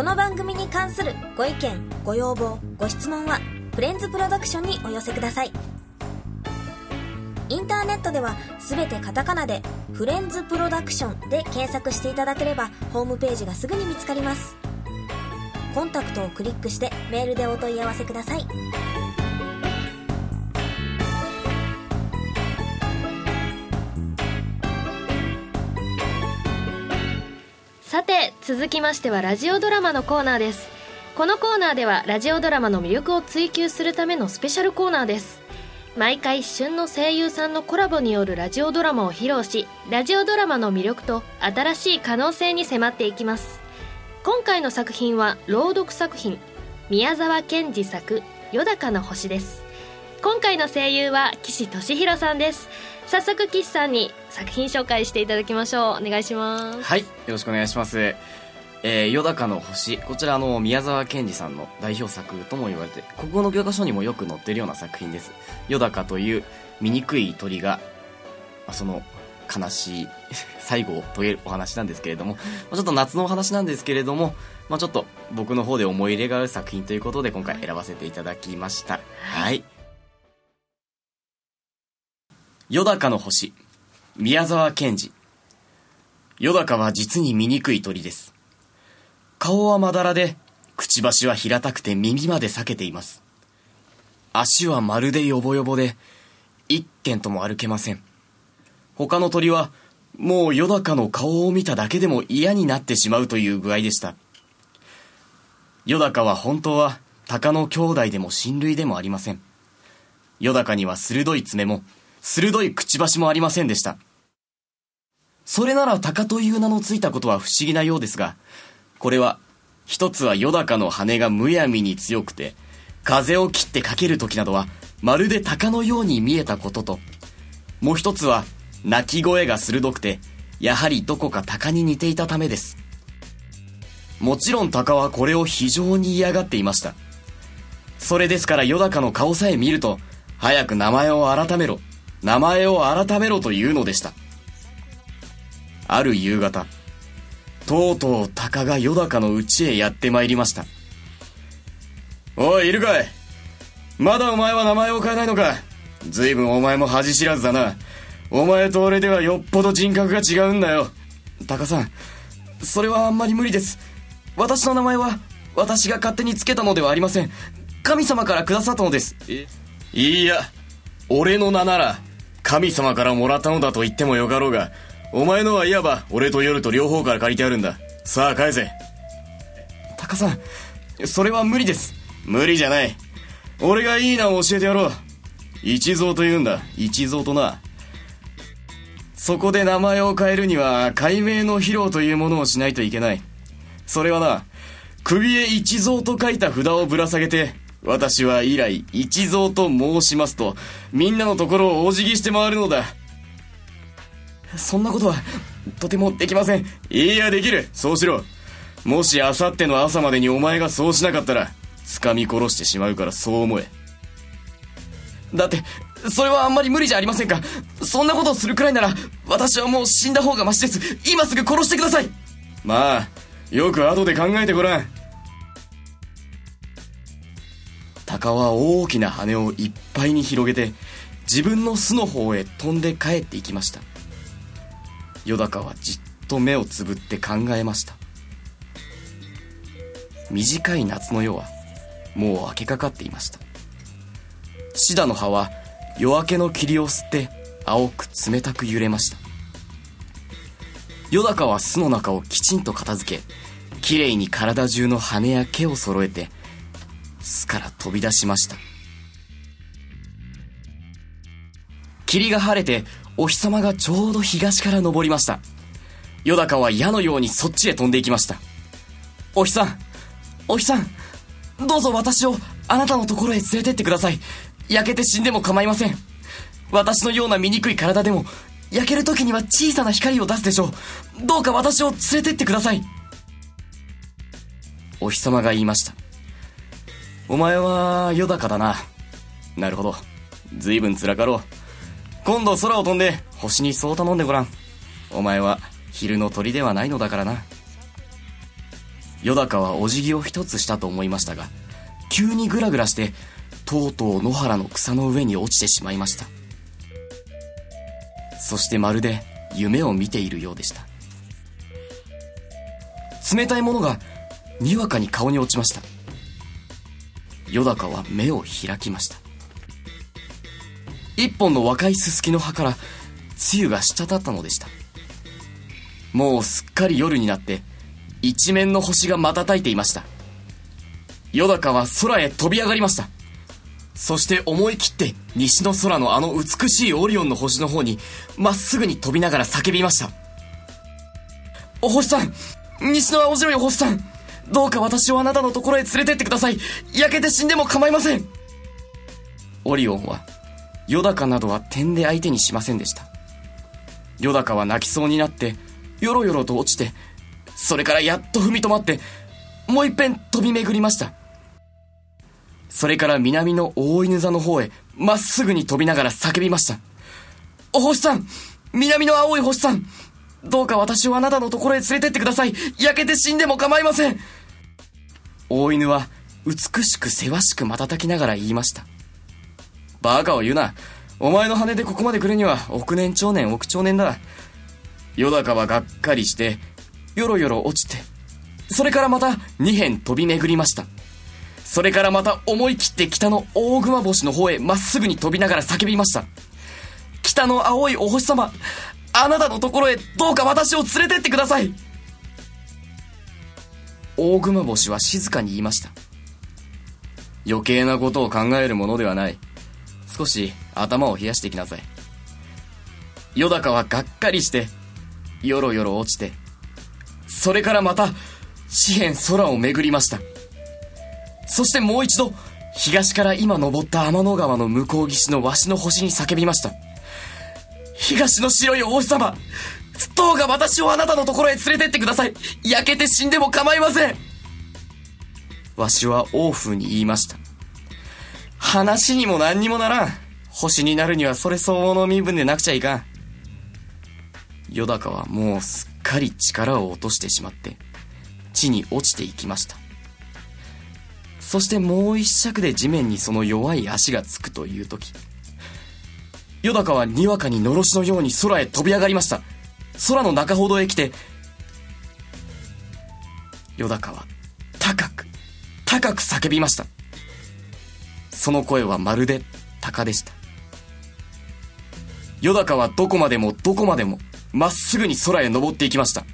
この番組に関するご意見ご要望ご質問はフレンズプロダクションにお寄せください。インターネットでは全てカタカナで「フレンズプロダクション」で検索していただければホームページがすぐに見つかります。コンタクトをクリックしてメールでお問い合わせください。続きましてはラジオドラマのコーナーです。このコーナーではラジオドラマの魅力を追求するためのスペシャルコーナーです。毎回旬の声優さんのコラボによるラジオドラマを披露しラジオドラマの魅力と新しい可能性に迫っていきます。今回の作品は朗読作品宮沢賢治作「よだかの星」です。今回の声優は岸俊弘さんです。早速岸さんに作品紹介していただきましょう。お願いします。はいよろしくお願いします。えー、よだかの星。こちらの宮沢賢治さんの代表作とも言われて国語の教科書にもよく載ってるような作品です。よだかという醜い鳥が、まあ、その悲しい 最後を遂げるお話なんですけれども、まあ、ちょっと夏のお話なんですけれども、まあ、ちょっと僕の方で思い入れがある作品ということで今回選ばせていただきました。はい。よだかの星。宮沢賢治。よだかは実に醜い鳥です。顔はまだらで、くちばしは平たくて耳まで裂けています。足はまるでヨボヨボで、一軒とも歩けません。他の鳥は、もうよだかの顔を見ただけでも嫌になってしまうという具合でした。よだかは本当は、鷹の兄弟でも親類でもありません。よだかには鋭い爪も、鋭いくちばしもありませんでした。それなら鷹という名のついたことは不思議なようですが、これは、一つはよだかの羽がむやみに強くて、風を切ってかける時などは、まるで鷹のように見えたことと、もう一つは、鳴き声が鋭くて、やはりどこか鷹に似ていたためです。もちろん鷹はこれを非常に嫌がっていました。それですからよだかの顔さえ見ると、早く名前を改めろ、名前を改めろというのでした。ある夕方、とうとう鷹がよだかの家へやってまいりました。おい、いるかいまだお前は名前を変えないのか随分お前も恥知らずだな。お前と俺ではよっぽど人格が違うんだよ。タカさん、それはあんまり無理です。私の名前は、私が勝手につけたのではありません。神様からくださったのです。いいや、俺の名なら、神様からもらったのだと言ってもよかろうが、お前のはいわば俺と夜と両方から借りてあるんだ。さあ返せ。タカさんそれは無理です。無理じゃない。俺がいい名を教えてやろう。一蔵と言うんだ。一蔵とな。そこで名前を変えるには解明の披露というものをしないといけない。それはな首へ一蔵と書いた札をぶら下げて私は以来一蔵と申しますとみんなのところをお辞儀して回るのだそんなことは、とてもできません。いいや、できる。そうしろ。もしあさっての朝までにお前がそうしなかったら、掴み殺してしまうからそう思え。だって、それはあんまり無理じゃありませんか。そんなことをするくらいなら、私はもう死んだ方がマシです。今すぐ殺してください。まあ、よく後で考えてごらん。鷹は大きな羽をいっぱいに広げて、自分の巣の方へ飛んで帰っていきました。よだかはじっと目をつぶって考えました。短い夏の夜はもう明けかかっていました。シダの葉は夜明けの霧を吸って青く冷たく揺れました。よだかは巣の中をきちんと片付けきれいに体中の羽や毛を揃えて巣から飛び出しました。霧が晴れてお日様がちょうど東から昇りました。よだかは矢のようにそっちへ飛んでいきました。お日さん、お日さん、どうぞ私をあなたのところへ連れてってください。焼けて死んでも構いません。私のような醜い体でも、焼ける時には小さな光を出すでしょう。どうか私を連れてってください。お日様が言いました。お前は、よだかだな。なるほど。随分辛かろう。今度空を飛んで星にそう頼んでごらん。お前は昼の鳥ではないのだからな。よだかはお辞儀を一つしたと思いましたが、急にグラグラしてとうとう野原の草の上に落ちてしまいましたそしてまるで夢を見ているようでした冷たいものがにわかに顔に落ちましたよだかは目を開きました一本の若いすすきの葉から露が滴ったのでした。もうすっかり夜になって一面の星が瞬いていました。よだかは空へ飛び上がりました。そして思い切って西の空のあの美しいオリオンの星の方にまっすぐに飛びながら叫びました。お星さん西の青白い星さんどうか私をあなたのところへ連れてってください。焼けて死んでも構いません。オリオンはよだかなどは点で相手にしませんでした。よだかは泣きそうになってよろよろと落ちてそれからやっと踏み止まってもういっぺん飛び巡りました。それから南の大犬座の方へまっすぐに飛びながら叫びました。お星さん南の青い星さんどうか私をあなたのところへ連れてってください。焼けて死んでも構いません。大犬は美しくせわしく瞬きながら言いました。バカを言うな。お前の羽でここまで来るには億年長年億長年だ。よだかはがっかりしてよろよろ落ちてそれからまた二辺飛び巡りました。それからまた思い切って北の大熊星の方へまっすぐに飛びながら叫びました。北の青いお星様あなたのところへどうか私を連れてってください。大熊星は静かに言いました。余計なことを考えるものではない。少し頭を冷やしてきなさい。よだかはがっかりしてよろよろ落ちてそれからまた四辺空を巡りました。そしてもう一度東から今登った天の川の向こう岸のわしの星に叫びました。東の白い王子様どうか私をあなたのところへ連れてってください。焼けて死んでも構いません。わしは王風に言いました。話にも何にもならん。星になるにはそれ相応の身分でなくちゃいかん。よだかはもうすっかり力を落としてしまって地に落ちていきました。そしてもう一尺で地面にその弱い足がつくという時よだかはにわかにのろしのように空へ飛び上がりました。空の中ほどへ来てよだかは高く高く叫びました。その声はまるで鷹でした。よだかはどこまでもどこまでもまっすぐに空へ登っていきました。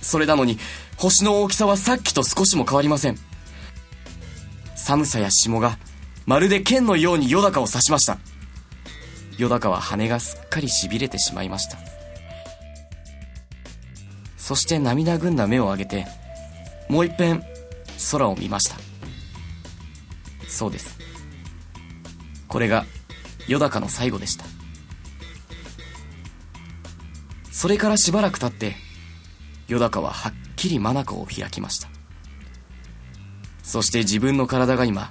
それなのに星の大きさはさっきと少しも変わりません。寒さや霜がまるで剣のようによだかを刺しました。よだかは羽がすっかりしびれてしまいました。そして涙ぐんだ目を上げてもう一遍空を見ました。そうです。これがよだかの最後でした。それからしばらく経ってよだかははっきり眼を開きました。そして自分の体が今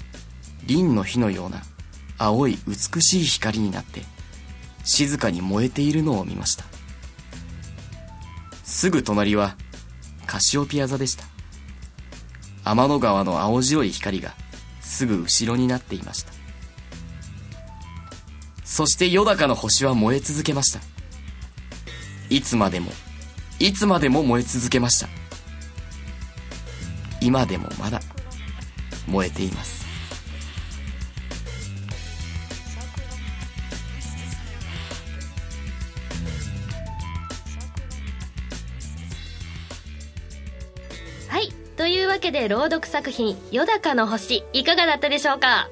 輪の火のような青い美しい光になって静かに燃えているのを見ました。すぐ隣はカシオピア座でした。天の川の青白い光がすぐ後ろになっていました。そしてよだかの星は燃え続けました。いつまでもいつまでも燃え続けました。今でもまだ燃えています。わけで朗読作品「よだかの星」いかがだったでしょうか？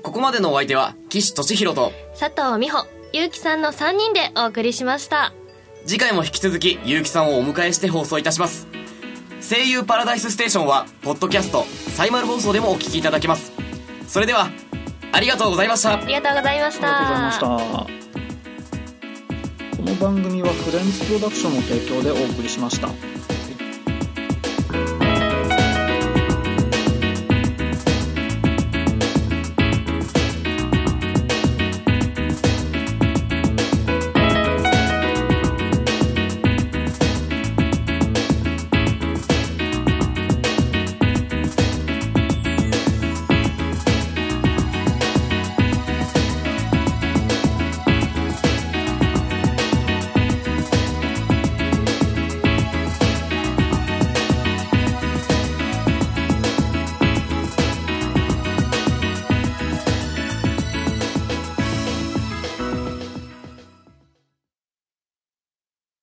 ここまでのお相手は岸俊弘と佐藤美穂ゆうきさんの3人でお送りしました。次回も引き続き結城さんをお迎えして放送いたします。声優パラダイスステーションはポッドキャストサイマル放送でもお聞きいただけます。それではありがとうございました。ありがとうございました。ありがとうございました。この番組はフレンズプロダクションの提供でお送りしました